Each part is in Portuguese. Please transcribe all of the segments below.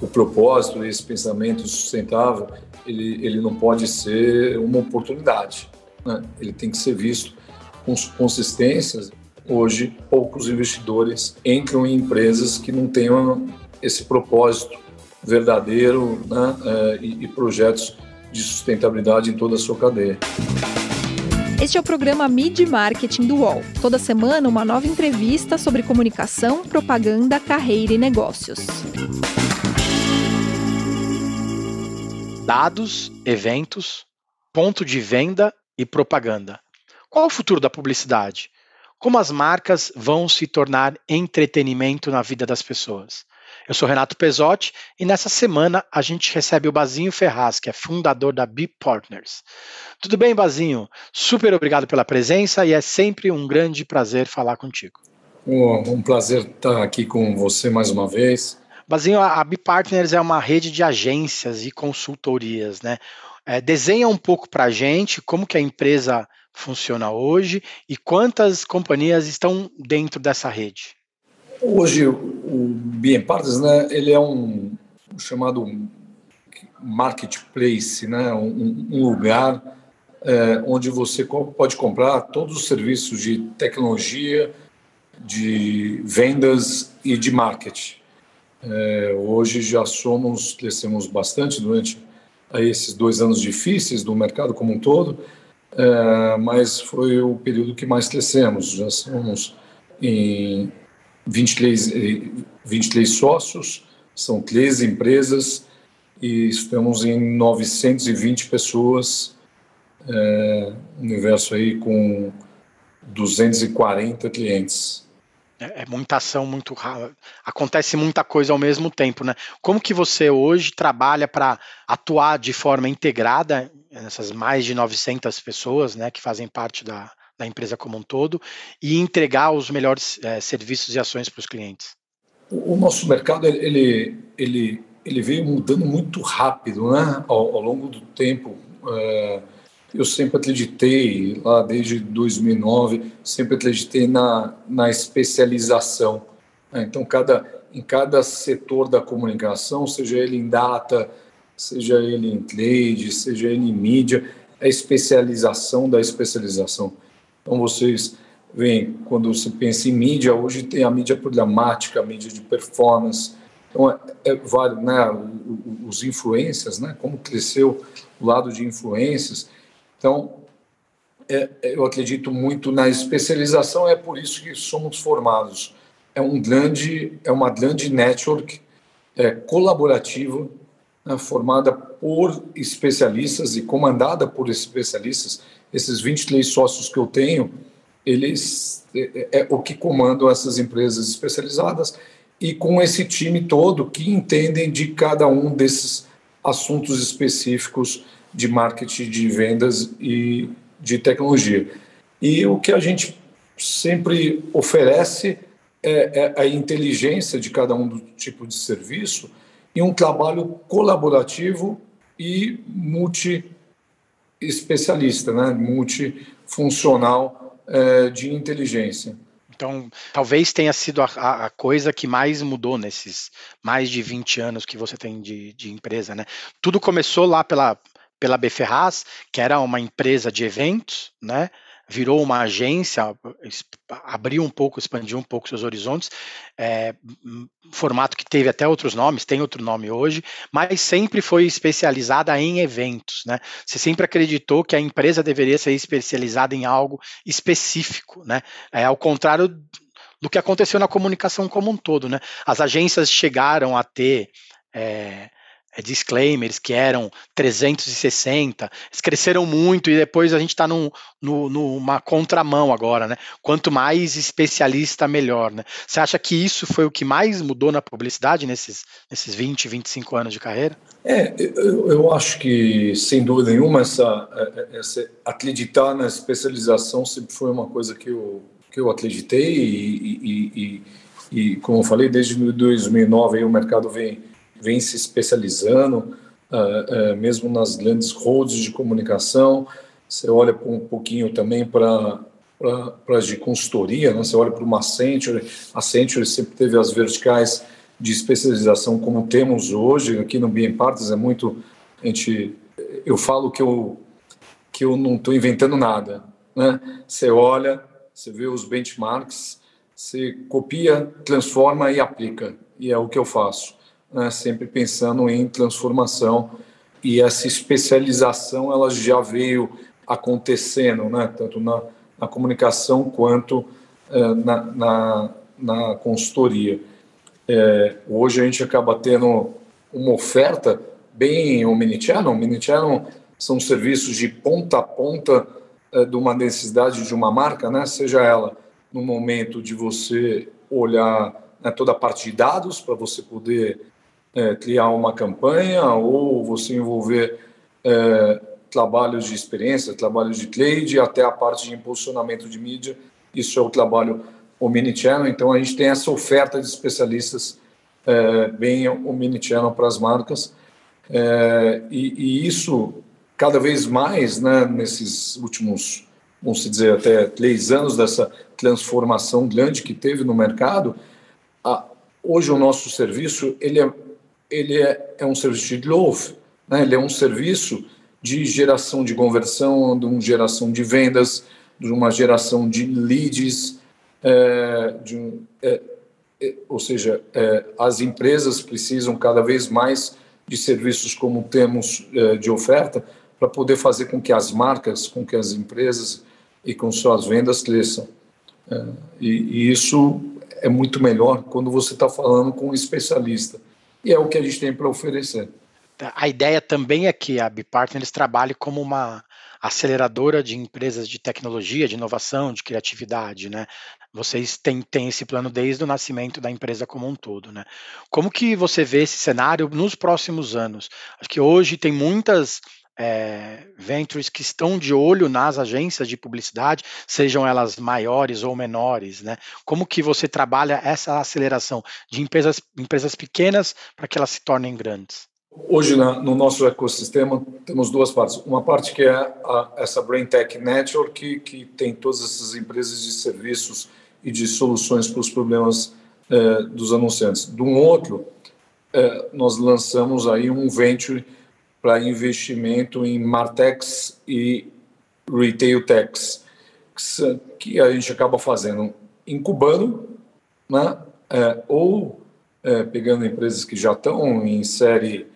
o propósito, esse pensamento sustentável, ele, ele não pode ser uma oportunidade. Né? Ele tem que ser visto com consistências. Hoje, poucos investidores entram em empresas que não tenham esse propósito verdadeiro né? É, e, e projetos de sustentabilidade em toda a sua cadeia. Este é o programa Mid Marketing do UOL. Toda semana, uma nova entrevista sobre comunicação, propaganda, carreira e negócios. Dados, eventos, ponto de venda e propaganda. Qual o futuro da publicidade? Como as marcas vão se tornar entretenimento na vida das pessoas? Eu sou Renato Pesotti e nessa semana a gente recebe o Bazinho Ferraz, que é fundador da B Partners. Tudo bem, Bazinho? Super obrigado pela presença e é sempre um grande prazer falar contigo. Um prazer estar aqui com você mais uma vez. Bazinho, a B Partners é uma rede de agências e consultorias, né? É, desenha um pouco para a gente como que a empresa funciona hoje e quantas companhias estão dentro dessa rede. Hoje, o BM Partners, né, ele é um, um chamado marketplace, né, um, um lugar é, onde você pode comprar todos os serviços de tecnologia, de vendas e de marketing. É, hoje já somos, crescemos bastante durante esses dois anos difíceis do mercado como um todo, é, mas foi o período que mais crescemos. Já somos em 23, 23 sócios, são 13 empresas e estamos em 920 pessoas, é, universo aí com 240 clientes. É, é muita ação, muito acontece muita coisa ao mesmo tempo, né? Como que você hoje trabalha para atuar de forma integrada nessas mais de 900 pessoas, né, que fazem parte da, da empresa como um todo e entregar os melhores é, serviços e ações para os clientes? O nosso mercado ele, ele, ele veio mudando muito rápido, né? Ao, ao longo do tempo. É, eu sempre acreditei, lá desde 2009, sempre acreditei na, na especialização. Né? Então, cada, em cada setor da comunicação, seja ele em data, seja ele em trade, seja ele em mídia, é especialização da especialização. Então, vocês veem, quando você pensa em mídia, hoje tem a mídia programática, a mídia de performance. Então, é, é vale, né, os influências, né, como cresceu o lado de influências. Então, é, é, eu acredito muito na especialização, é por isso que somos formados. É, um grande, é uma grande network é, colaborativa, né, formada por especialistas e comandada por especialistas esses 23 sócios que eu tenho, eles é, é, é o que comandam essas empresas especializadas e com esse time todo que entendem de cada um desses assuntos específicos de marketing, de vendas e de tecnologia. E o que a gente sempre oferece é, é a inteligência de cada um do tipo de serviço e um trabalho colaborativo e multi especialista, né, multifuncional é, de inteligência. Então, talvez tenha sido a, a, coisa que mais mudou nesses mais de 20 anos que você tem de, de empresa, né? Tudo começou lá pela, pela B Ferraz, que era uma empresa de eventos, né? virou uma agência, abriu um pouco, expandiu um pouco seus horizontes, é, formato que teve até outros nomes, tem outro nome hoje, mas sempre foi especializada em eventos, né? Você sempre acreditou que a empresa deveria ser especializada em algo específico, né? É ao contrário do que aconteceu na comunicação como um todo, né? As agências chegaram a ter é, disclaimers que eram 360, eles cresceram muito e depois a gente está num, numa contramão agora, né? Quanto mais especialista, melhor, né? Você acha que isso foi o que mais mudou na publicidade nesses, nesses 20, 25 anos de carreira? É, eu, eu acho que, sem dúvida nenhuma, essa, é, é, essa, acreditar na especialização sempre foi uma coisa que eu, que eu acreditei e, e, e, e como eu falei, desde 2009 aí o mercado vem vem se especializando, uh, uh, mesmo nas grandes roads de comunicação. Você olha um pouquinho também para para de consultoria, né? você olha para uma Accenture, a Accenture sempre teve as verticais de especialização como temos hoje aqui no Bien Partes é muito a gente eu falo que eu que eu não estou inventando nada né você olha você vê os benchmarks você copia transforma e aplica e é o que eu faço né? sempre pensando em transformação e essa especialização ela já veio acontecendo né tanto na, na comunicação quanto uh, na, na, na consultoria é, hoje a gente acaba tendo uma oferta bem omnichannel. Omnichannel são serviços de ponta a ponta é, de uma necessidade de uma marca, né? seja ela no momento de você olhar né, toda a parte de dados para você poder é, criar uma campanha ou você envolver é, trabalhos de experiência, trabalhos de trade, até a parte de impulsionamento de mídia. Isso é o trabalho omnichannel, então a gente tem essa oferta de especialistas é, bem omnichannel para as marcas, é, e, e, isso cada vez mais, né, nesses últimos, vamos dizer, até três anos dessa transformação grande que teve no mercado, a, hoje o nosso serviço ele é, ele é, é um serviço de growth, né, ele é um serviço de geração de conversão, de uma geração de vendas, de uma geração de leads, é, de, é, é, ou seja, é, as empresas precisam cada vez mais de serviços como temos é, de oferta para poder fazer com que as marcas, com que as empresas e com suas vendas cresçam. E, e, isso é muito melhor quando você está falando com um especialista. E é o que a gente tem para oferecer. A ideia também é que a Bipartners trabalhe como uma aceleradora de empresas de tecnologia, de inovação, de criatividade, né? Vocês têm, têm esse plano desde o nascimento da empresa como um todo, né? Como que você vê esse cenário nos próximos anos? Acho que hoje tem muitas é, ventures que estão de olho nas agências de publicidade, sejam elas maiores ou menores, né? Como que você trabalha essa aceleração de empresas, empresas pequenas para que elas se tornem grandes? Hoje, na, no nosso ecossistema, temos duas partes. Uma parte que é a, essa Brain Tech Network, que, que tem todas essas empresas de serviços e de soluções para os problemas eh, dos anunciantes. De um outro, eh, nós lançamos aí um venture para investimento em Martex e Retail Techs, que a gente acaba fazendo incubando, né? Eh, ou pegando empresas que já estão em série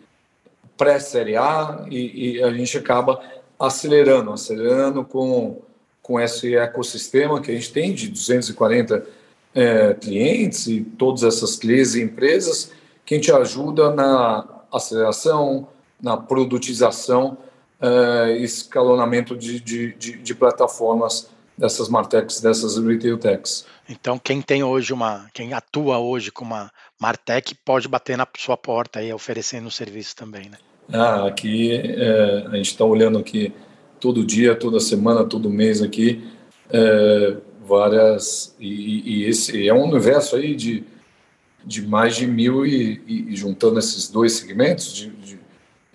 pré-série A e, e, a gente acaba acelerando, acelerando com, com esse ecossistema que a gente tem de 240 é, clientes e todas essas 13 empresas que a gente ajuda na aceleração, na produtização é, escalonamento de, de, de, de, plataformas dessas Martechs, dessas Retail Techs. Então, quem tem hoje uma, quem atua hoje com uma Martech pode bater na sua porta e oferecendo serviço também, né? Ah, aqui é, a gente está olhando aqui todo dia, toda semana, todo mês aqui, é, várias e, e, esse é um universo aí de, de mais de mil e, e juntando esses dois segmentos de, de,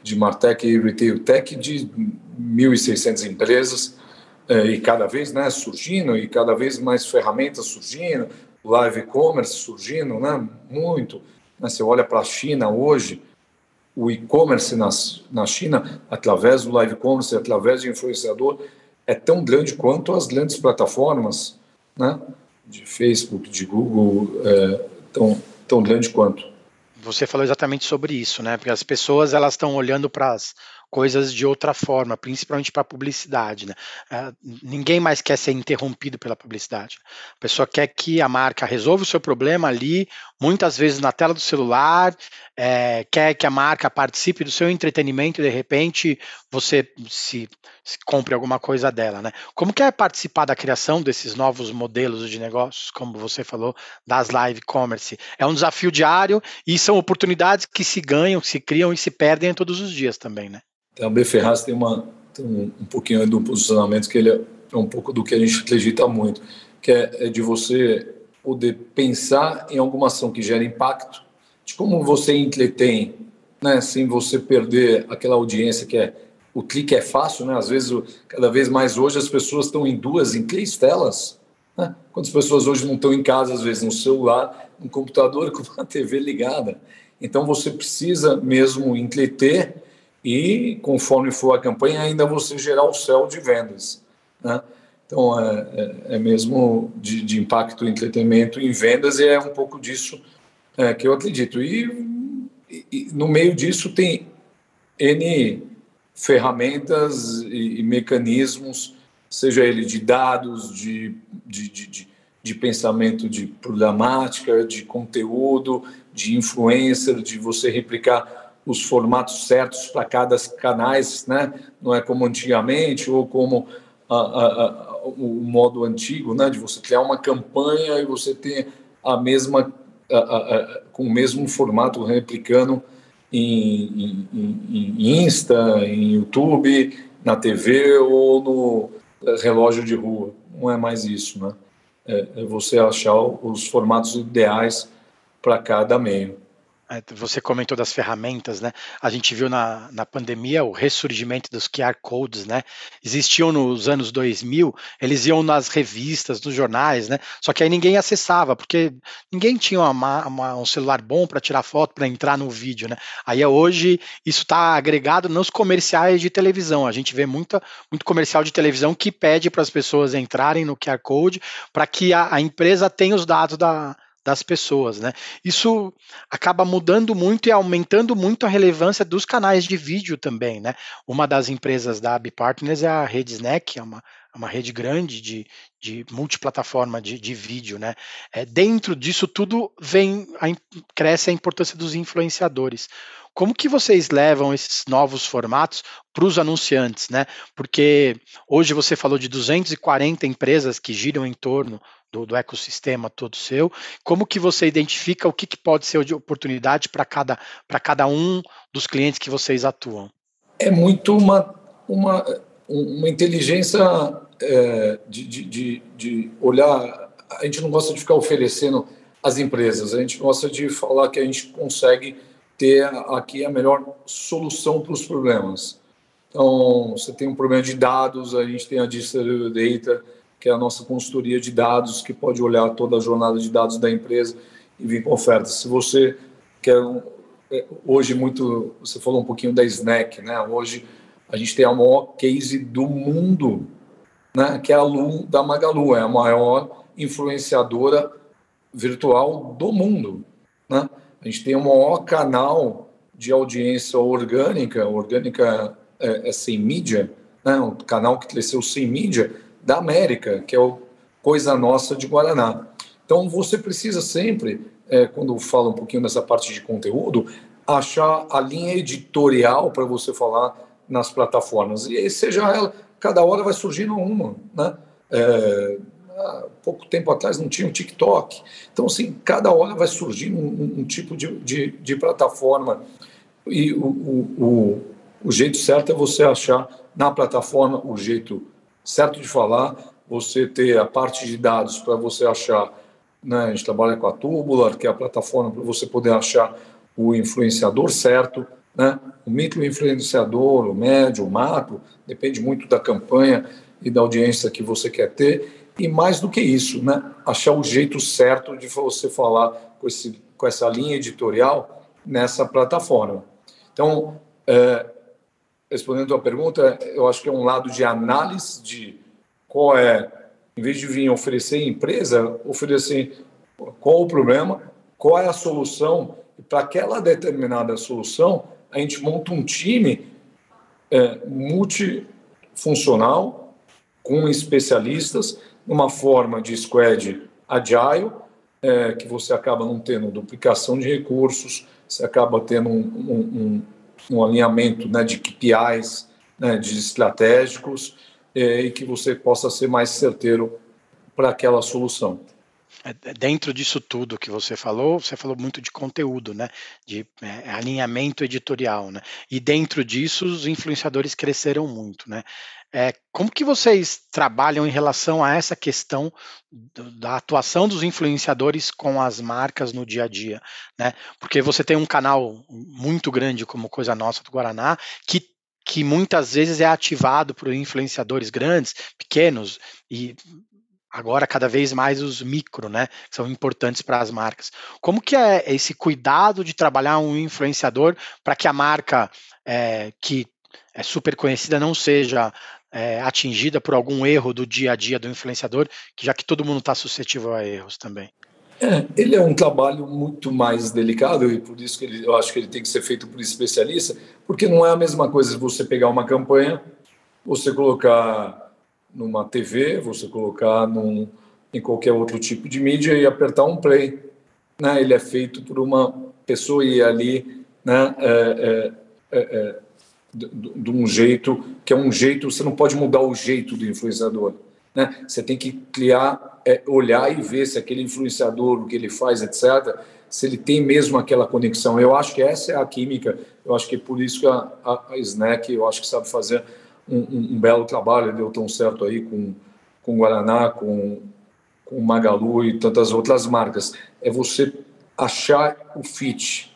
de Martech e Retail Tech de 1.600 empresas é, e cada vez né, surgindo e cada vez mais ferramentas surgindo, live commerce surgindo, né, muito. Né, você olha para a China hoje, o e-commerce na, na China, através do live commerce, através de influenciador, é tão grande quanto as grandes plataformas, né? De Facebook, de Google, é, tão, tão grande quanto. Você falou exatamente sobre isso, né? Porque as pessoas elas estão olhando para as coisas de outra forma, principalmente para publicidade. Né? Uh, ninguém mais quer ser interrompido pela publicidade. A pessoa quer que a marca resolva o seu problema ali, muitas vezes na tela do celular, é, quer que a marca participe do seu entretenimento e de repente você se, se, compre alguma coisa dela. Né? Como que é participar da criação desses novos modelos de negócios, como você falou, das live commerce? É um desafio diário e são oportunidades que se ganham, se criam e se perdem todos os dias também, né? A B Ferraz tem, uma, tem um, um pouquinho do posicionamento que ele é, é, um pouco do que a gente acredita muito, que é, é de você poder pensar em alguma ação que gera impacto, de como você entretém, né, sem você perder aquela audiência que é o clique é fácil, né? Às vezes, cada vez mais hoje as pessoas estão em duas, em três telas, Né? Quantas pessoas hoje não estão em casa, às vezes, no celular, no computador, com uma TV ligada? Então, você precisa mesmo entreter e, conforme for a campanha, ainda você gerar o céu de vendas. Né? Então, é, é, é mesmo de, de, impacto entretenimento em vendas e é um pouco disso é, que eu acredito. E, e, no meio disso tem N ferramentas e, e mecanismos, seja ele de dados, de, de, de, de pensamento de programática, de conteúdo, de influencer, de você replicar os formatos certos para cada canais, né? Não é como antigamente ou como a, a, a, o modo antigo, né? De você criar uma campanha e você ter a mesma com o mesmo formato replicando em, em, em Insta, em YouTube, na TV ou no relógio de rua. Não é mais isso, né? É, é você achar os formatos ideais para cada meio. É, você comentou das ferramentas, né? A gente viu na, na pandemia o ressurgimento dos QR codes, né? Existiam nos anos 2000, eles iam nas revistas, nos jornais, né? Só que aí ninguém acessava, porque ninguém tinha uma, uma, um celular bom para tirar foto, para entrar no vídeo, né? Aí hoje isso está agregado nos comerciais de televisão. A gente vê muita, muito comercial de televisão que pede para as pessoas entrarem no QR Code para que a, a empresa tenha os dados da das pessoas, né? Isso acaba mudando muito e aumentando muito a relevância dos canais de vídeo também, né? Uma das empresas da AB Partners é a Rede Snack, é uma, uma rede grande de, de multiplataforma de, de vídeo, né? É, dentro disso tudo vem a, cresce a importância dos influenciadores. Como que vocês levam esses novos formatos para os anunciantes, né? Porque hoje você falou de 240 empresas que giram em torno do, do ecossistema todo seu. Como que você identifica o que, que pode ser de oportunidade para cada, cada um dos clientes que vocês atuam? É muito uma, uma, uma inteligência é, de, de, de olhar. A gente não gosta de ficar oferecendo às empresas, a gente gosta de falar que a gente consegue ter aqui a melhor solução para os problemas. Então, você tem um problema de dados, a gente tem a Distributed Data, que é a nossa consultoria de dados, que pode olhar toda a jornada de dados da empresa e vir com ofertas. Se você quer é, hoje muito, você falou um pouquinho da Snack, né? Hoje a gente tem a maior case do mundo, né? Que é a Lu da Magalu, é a maior influenciadora virtual do mundo, né? A gente tem o maior canal de audiência orgânica, orgânica é, é sem mídia, né? Um canal que cresceu sem mídia da América, que é o Coisa Nossa de Guaraná. Então, você precisa sempre, é, quando fala um pouquinho dessa parte de conteúdo, achar a linha editorial para você falar nas plataformas. E seja ela, cada hora vai surgindo uma, né? É, há pouco tempo atrás não tinha o TikTok. Então, assim, cada hora vai surgindo um, um tipo de, de, de, plataforma. E o, o, o, o jeito certo é você achar na plataforma o jeito certo de falar, você ter a parte de dados para você achar, né, a gente trabalha com a Tubular, que é a plataforma para você poder achar o influenciador certo, né, o micro-influenciador, o médio, o macro, depende muito da campanha e da audiência que você quer ter, e mais do que isso, né, achar o jeito certo de você falar com, esse, com essa linha editorial nessa plataforma. Então, é, respondendo a pergunta, eu acho que é um lado de análise de qual é, em vez de vir oferecer empresa, oferecer qual o problema, qual é a solução, e para aquela determinada solução, a gente monta um time é, multifuncional, com especialistas, numa forma de squad agile, é, que você acaba não tendo duplicação de recursos, você acaba tendo um, um, um alinhamento né, de KPIs, né, de estratégicos, é, e que você possa ser mais certeiro para aquela solução. É, é, dentro disso tudo que você falou, você falou muito de conteúdo, né? De é, alinhamento editorial, né? E dentro disso, os influenciadores cresceram muito, né? É, como que vocês trabalham em relação a essa questão do, da atuação dos influenciadores com as marcas no dia a dia, né? Porque você tem um canal muito grande como Coisa Nossa do Guaraná que que muitas vezes é ativado por influenciadores grandes, pequenos e agora cada vez mais os micro, né, são importantes para as marcas. Como que é esse cuidado de trabalhar um influenciador para que a marca é, que é super conhecida não seja é, atingida por algum erro do dia a dia do influenciador, que já que todo mundo está suscetível a erros também? É, ele é um trabalho muito mais delicado e por isso que ele, eu acho que ele tem que ser feito por especialista, porque não é a mesma coisa você pegar uma campanha, você colocar numa TV, você colocar num, em qualquer outro tipo de mídia e apertar um play. Né? Ele é feito por uma pessoa e ali né, é, é, é, é de, de um jeito que é um jeito, você não pode mudar o jeito do influenciador. Né? Você tem que criar, é, olhar e ver se aquele influenciador, o que ele faz, etc., se ele tem mesmo aquela conexão. Eu acho que essa é a química. Eu acho que é por isso que a, a, a Snack, eu acho que sabe fazer um, um, um, belo trabalho, deu tão certo aí com, com Guaraná, com, com Magalu e tantas outras marcas. É você achar o fit.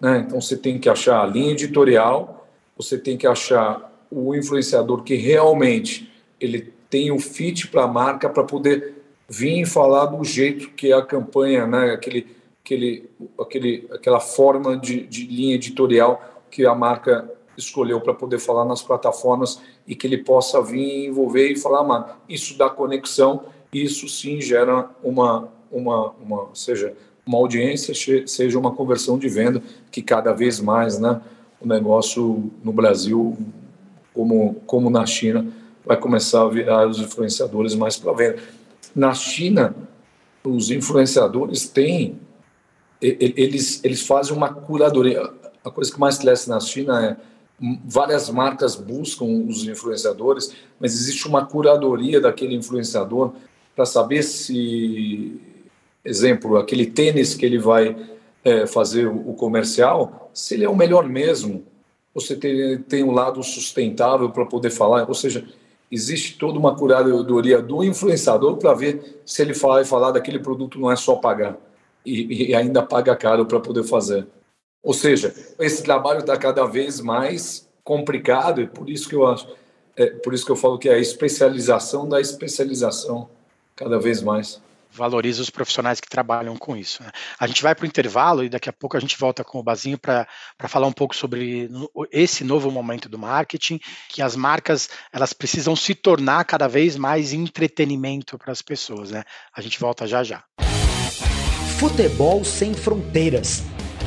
Né? Então você tem que achar a linha editorial, você tem que achar o influenciador que realmente ele tem o fit para a marca para poder vir falar do jeito que é a campanha, né? aquele, aquele, aquele, aquela forma de, de linha editorial que a marca escolheu para poder falar nas plataformas e que ele possa vir envolver e falar, mano, isso dá conexão, isso sim gera uma, uma, uma seja uma audiência, seja uma conversão de venda, que cada vez mais, né, o negócio no Brasil, como, como na China, vai começar a virar os influenciadores mais para venda. Na China, os influenciadores têm, eles, eles fazem uma curadoria. A coisa que mais cresce na China é várias marcas buscam os influenciadores, mas existe uma curadoria daquele influenciador para saber se, exemplo, aquele tênis que ele vai é, fazer o, comercial, se ele é o melhor mesmo. Você tem, tem um lado sustentável para poder falar, ou seja, existe toda uma curadoria do influenciador para ver se ele vai falar daquele produto não é só pagar e, e ainda paga caro para poder fazer. Ou seja, esse trabalho está cada vez mais complicado e por isso que eu acho, é, por isso que eu falo que é a especialização da especialização cada vez mais. Valoriza os profissionais que trabalham com isso. Né? A gente vai para o intervalo e daqui a pouco a gente volta com o Bazinho para falar um pouco sobre esse novo momento do marketing, que as marcas elas precisam se tornar cada vez mais entretenimento para as pessoas. Né? A gente volta já já. Futebol sem fronteiras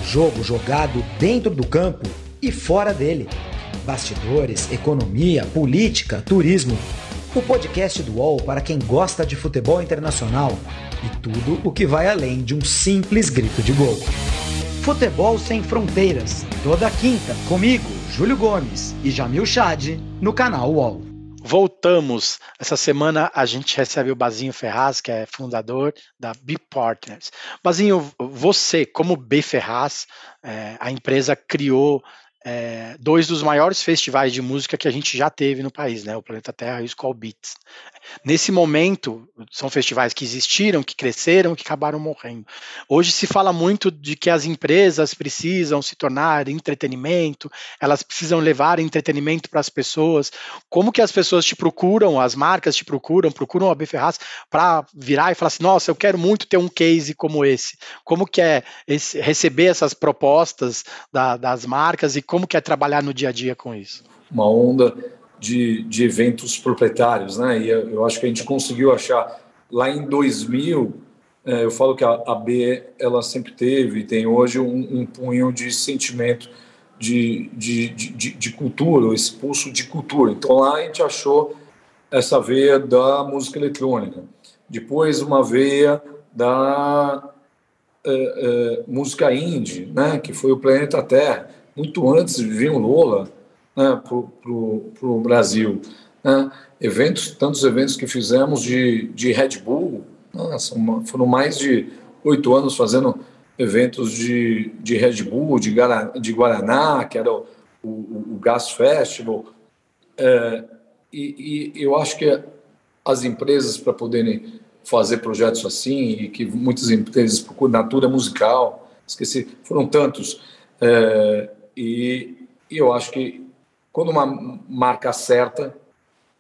Jogo jogado dentro do campo e fora dele. Bastidores, economia, política, turismo. O podcast do UOL para quem gosta de futebol internacional e tudo o que vai além de um simples grito de gol. Futebol Sem Fronteiras, toda quinta, comigo, Júlio Gomes e Jamil Chad, no canal UOL. Voltamos. Essa semana a gente recebe o Bazinho Ferraz, que é fundador da B Partners. Bazinho, você, como B Ferraz, é, a empresa criou é, dois dos maiores festivais de música que a gente já teve no país, né? O Planeta Terra e o Skull Beats. Nesse momento, são festivais que existiram, que cresceram, que acabaram morrendo. Hoje se fala muito de que as empresas precisam se tornar entretenimento, elas precisam levar entretenimento para as pessoas. Como que as pessoas te procuram, as marcas te procuram, procuram a Ferraz para virar e falar assim: nossa, eu quero muito ter um case como esse. Como que é esse, receber essas propostas da, das marcas e como que é trabalhar no dia a dia com isso? Uma onda de, de eventos proprietários, né? E eu acho que a gente conseguiu achar lá em 2000. É, eu falo que a, a B ela sempre teve, tem hoje um, um punho de sentimento de, de, de, de, cultura, esse pulso de cultura. Então lá a gente achou essa veia da música eletrônica. Depois uma veia da é, é, música indie, né, que foi o Planeta Terra. Muito antes de vir o Lola, né, para o Brasil. Né? Eventos, tantos eventos que fizemos de, de Red Bull, uma, foram mais de oito anos fazendo eventos de, de Red Bull, de, Guaraná, de Guaraná que era o, o, o Gas Festival. É, e, e eu acho que as empresas, para poderem fazer projetos assim, e que muitas empresas procuram, Natura Musical, esqueci, foram tantos. É, e, e eu acho que quando uma marca acerta,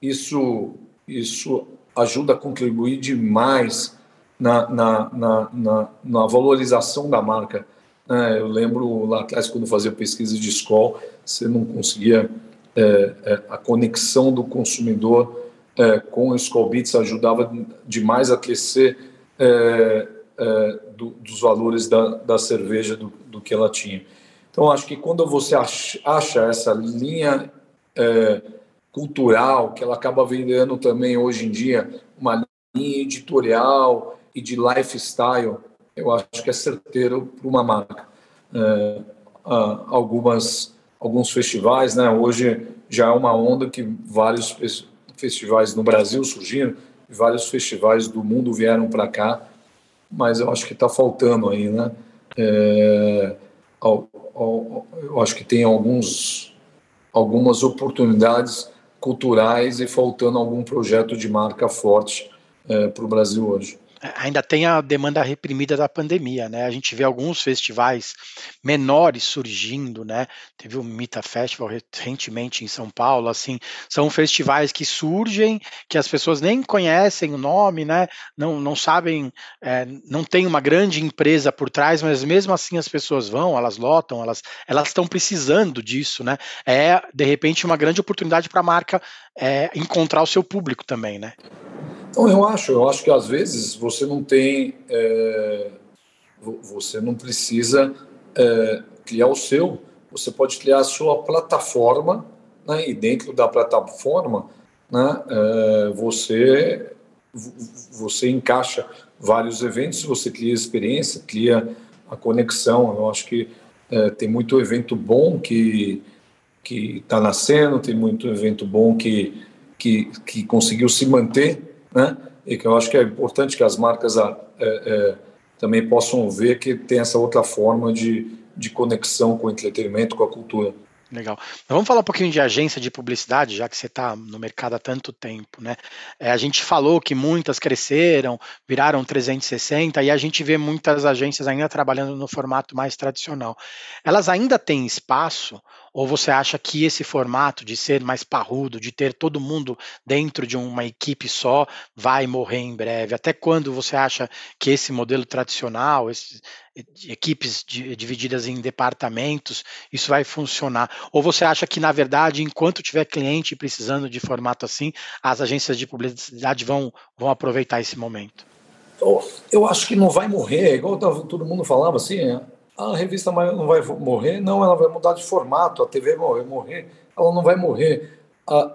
isso, isso ajuda a contribuir demais na, na, na, na, na valorização da marca. É, eu lembro lá atrás, quando fazia pesquisa de escola, você não conseguia é, é, a conexão do consumidor é, com o Skull Beats ajudava demais a aquecer é, é, do, dos valores da, da cerveja do, do, que ela tinha. Então, acho que quando você acha, essa linha é, cultural, que ela acaba vendendo também hoje em dia, uma linha editorial e de lifestyle, eu acho que é certeiro para uma marca. É, algumas alguns festivais, né? Hoje já é uma onda que vários festivais no Brasil surgiram, vários festivais do mundo vieram para cá, mas eu acho que está faltando aí, né? É, eu acho que tem alguns, algumas oportunidades culturais e faltando algum projeto de marca forte é, para o Brasil hoje ainda tem a demanda reprimida da pandemia, né? A gente vê alguns festivais menores surgindo, né? Teve o Mita Festival recentemente em São Paulo, assim, são festivais que surgem, que as pessoas nem conhecem o nome, né? Não, não sabem, é, não tem uma grande empresa por trás, mas mesmo assim as pessoas vão, elas lotam, elas elas estão precisando disso, né? É de repente uma grande oportunidade para a marca é, encontrar o seu público também, né? Então, eu acho, eu acho que às vezes você não tem, é, você não precisa é, criar o seu, você pode criar a sua plataforma, né, e dentro da plataforma, né, é, você, você encaixa vários eventos, você cria experiência, cria a conexão. Eu acho que é, tem muito evento bom que que está nascendo, tem muito evento bom que, que, que conseguiu se manter né? E que eu acho que é importante que as marcas é, é, também possam ver que tem essa outra forma de, de conexão com o entretenimento, com a cultura. Legal. Então, vamos falar um pouquinho de agência de publicidade, já que você está no mercado há tanto tempo, né? É, a gente falou que muitas cresceram, viraram 360 e a gente vê muitas agências ainda trabalhando no formato mais tradicional. Elas ainda têm espaço ou você acha que esse formato de ser mais parrudo, de ter todo mundo dentro de uma equipe só, vai morrer em breve? Até quando você acha que esse modelo tradicional, esses, equipes divididas em departamentos, isso vai funcionar? Ou você acha que, na verdade, enquanto tiver cliente precisando de formato assim, as agências de publicidade vão, vão aproveitar esse momento? Eu acho que não vai morrer, igual todo mundo falava assim, é, a revista não vai morrer, não, ela vai mudar de formato, a TV vai morrer, ela não vai morrer.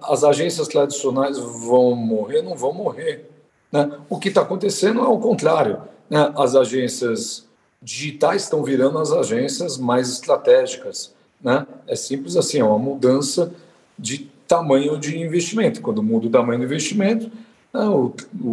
As agências tradicionais vão morrer, não vão morrer. Né? O que está acontecendo é o contrário. Né? As agências digitais estão virando as agências mais estratégicas. Né? É simples assim, é uma mudança de tamanho de investimento. Quando muda o tamanho do investimento, né, o, o,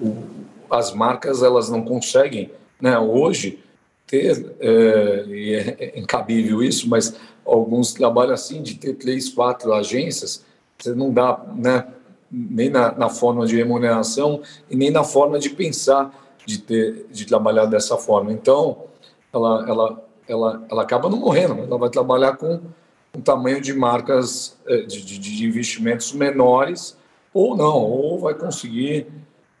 o, as marcas elas não conseguem, né, hoje, ter, é, e é, incabível isso, mas alguns trabalham assim, de ter três, quatro agências, você não dá, né, nem na, na, forma de remuneração e nem na forma de pensar de ter de trabalhar dessa forma. Então, ela ela ela, ela acaba não morrendo, ela vai trabalhar com um tamanho de marcas é, de, de, de investimentos menores ou não, ou vai conseguir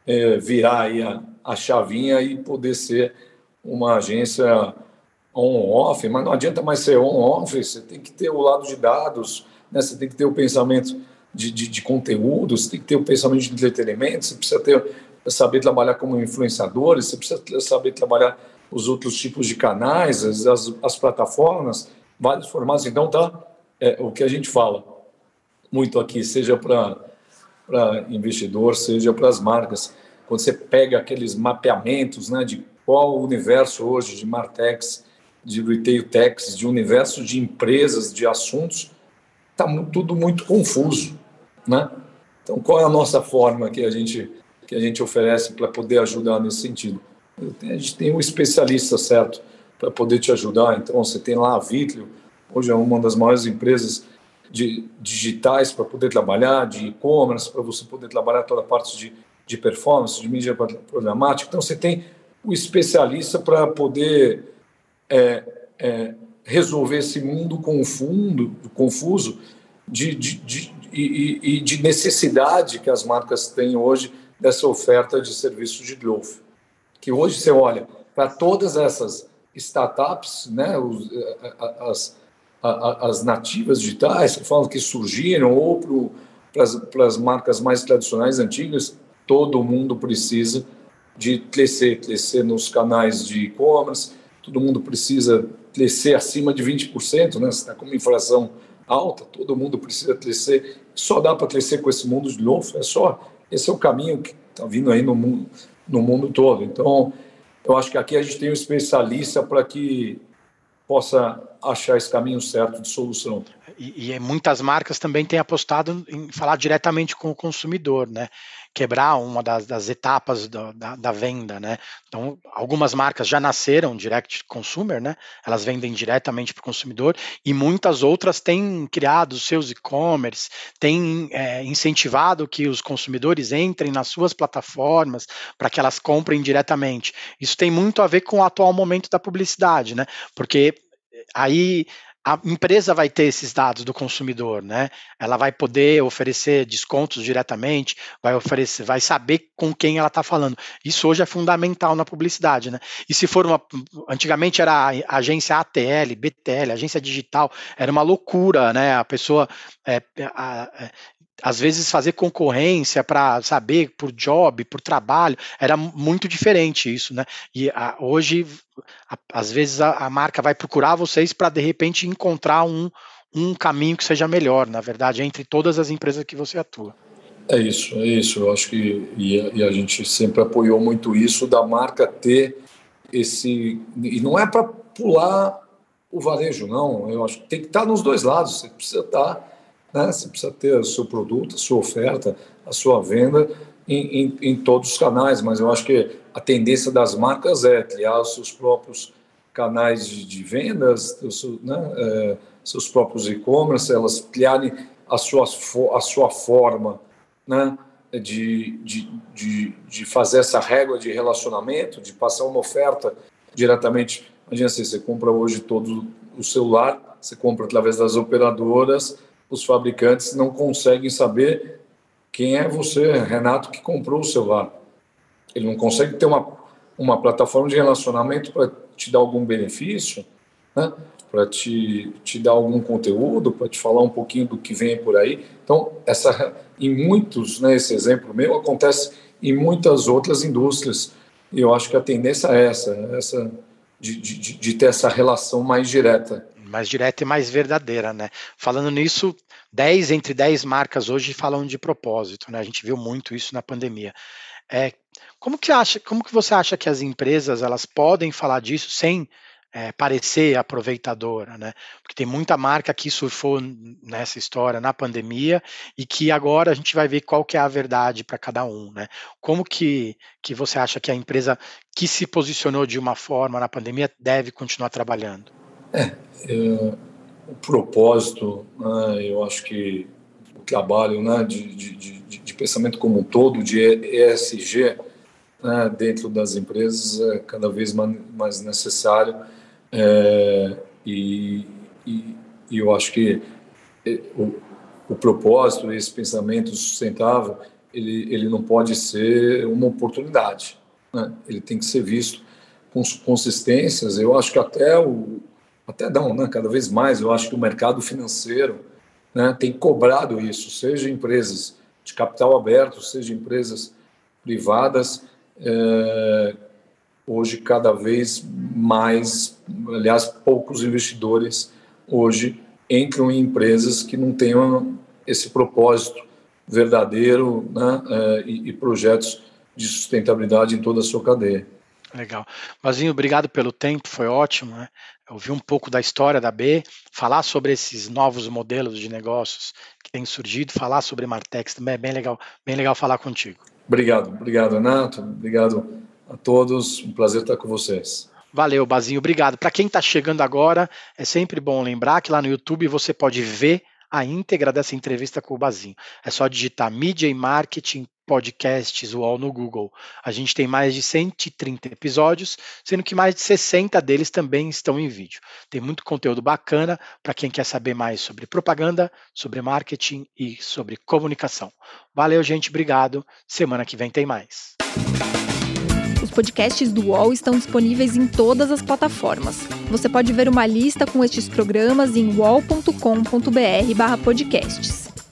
é, virar aí a, a chavinha e poder ser uma agência on-off, mas não adianta mais ser on-off, você tem que ter o lado de dados, né? você tem que ter o pensamento de, de, de conteúdo, você tem que ter o pensamento de entretenimento, você precisa ter, saber trabalhar como influenciador, você precisa saber trabalhar os outros tipos de canais, as, as, as plataformas, vários formatos. Então, tá é, o que a gente fala muito aqui, seja para investidor, seja para as marcas, quando você pega aqueles mapeamentos né, de qual o universo hoje de Martex, de Retail de universo de empresas, de assuntos, está tudo muito confuso, né? Então, qual é a nossa forma que a gente que a gente oferece para poder ajudar nesse sentido? A gente tem um especialista certo para poder te ajudar. Então, você tem lá a Vitlio, hoje é uma das maiores empresas de digitais para poder trabalhar, de e-commerce, para você poder trabalhar toda a parte de, de performance, de mídia programática. Então, você tem o especialista para poder é, é, resolver esse mundo confundo, confuso de, de, de, e, e de necessidade que as marcas têm hoje dessa oferta de serviços de growth. Que hoje você olha para todas essas startups, né, os, as, as nativas digitais, que falam que surgiram, ou para as marcas mais tradicionais, antigas, todo mundo precisa de crescer, crescer nos canais de e-commerce, todo mundo precisa crescer acima de 20%, né? Está com uma inflação alta, todo mundo precisa crescer. Só dá para crescer com esse mundo de novo, é só esse é o caminho que está vindo aí no mundo, no mundo todo. Então, eu acho que aqui a gente tem um especialista para que possa achar esse caminho certo de solução. E, e, muitas marcas também têm apostado em falar diretamente com o consumidor, né? Quebrar uma das, das etapas do, da, da, venda, né? Então, algumas marcas já nasceram direct consumer, né? Elas vendem diretamente para o consumidor e muitas outras têm criado seus e-commerce, têm é, incentivado que os consumidores entrem nas suas plataformas para que elas comprem diretamente. Isso tem muito a ver com o atual momento da publicidade, né? Porque aí a empresa vai ter esses dados do consumidor, né? Ela vai poder oferecer descontos diretamente, vai oferecer, vai saber com quem ela está falando. Isso hoje é fundamental na publicidade, né? E se for uma, antigamente era agência ATL, BTL, agência digital, era uma loucura, né? A pessoa é, a, a, às vezes fazer concorrência para saber por job, por trabalho, era muito diferente isso, né? E a, hoje, a, às vezes a, a, marca vai procurar vocês para de repente encontrar um, um caminho que seja melhor, na verdade, entre todas as empresas que você atua. É isso, é isso. Eu acho que e a, e a gente sempre apoiou muito isso da marca ter esse e não é para pular o varejo, não. Eu acho que tem que estar nos dois lados. Você precisa estar né? Você precisa ter o seu produto, a sua oferta, a sua venda em, em, em todos os canais, mas eu acho que a tendência das marcas é criar os seus próprios canais de, de vendas, né? é, seus próprios e-commerce, elas criarem a sua, a sua forma né? de, de, de, de fazer essa régua de relacionamento, de passar uma oferta diretamente. Imagina assim, você compra hoje todo o celular, você compra através das operadoras, os fabricantes não conseguem saber quem é você, Renato, que comprou o celular. Ele não consegue ter uma, uma plataforma de relacionamento para te dar algum benefício, né? para te, te dar algum conteúdo, para te falar um pouquinho do que vem por aí. Então, essa, em muitos, né, esse exemplo meu acontece em muitas outras indústrias. E eu acho que a tendência é essa, essa de, de, de ter essa relação mais direta mais direta e mais verdadeira, né? Falando nisso, 10 entre 10 marcas hoje falam de propósito, né? A gente viu muito isso na pandemia. É, como que acha, como que você acha que as empresas elas podem falar disso sem é, parecer aproveitadora, né? Porque tem muita marca que surfou nessa história na pandemia e que agora a gente vai ver qual que é a verdade para cada um, né? Como que, que você acha que a empresa que se posicionou de uma forma na pandemia deve continuar trabalhando? É, é, o propósito, né, eu acho que o trabalho né, de, de, de, de, pensamento como um todo, de ESG, né, dentro das empresas é cada vez mais necessário é, e, e, e, eu acho que é, o, o propósito, esse pensamento sustentável, ele, ele não pode ser uma oportunidade, né? ele tem que ser visto com consistências. Eu acho que até o, até não, né? cada vez mais, eu acho que o mercado financeiro né, tem cobrado isso, seja empresas de capital aberto, seja empresas privadas, é, hoje cada vez mais, aliás, poucos investidores hoje entram em empresas que não tenham esse propósito verdadeiro né, é, e, e projetos de sustentabilidade em toda a sua cadeia. Legal. Mazinho, obrigado pelo tempo, foi ótimo, né? Ouvir um pouco da história da B, falar sobre esses novos modelos de negócios que têm surgido, falar sobre Martex também é bem legal, bem legal falar contigo. Obrigado, obrigado, Renato, obrigado a todos, um prazer estar com vocês. Valeu, Bazinho, obrigado. Para quem está chegando agora, é sempre bom lembrar que lá no YouTube você pode ver a íntegra dessa entrevista com o Bazinho. É só digitar Media e Marketing podcasts UOL no Google. A gente tem mais de 130 episódios, sendo que mais de 60 deles também estão em vídeo. Tem muito conteúdo bacana para quem quer saber mais sobre propaganda, sobre marketing e sobre comunicação. Valeu, gente, obrigado. Semana que vem tem mais. Os podcasts do UOL estão disponíveis em todas as plataformas. Você pode ver uma lista com estes programas em wall.com.br/podcasts.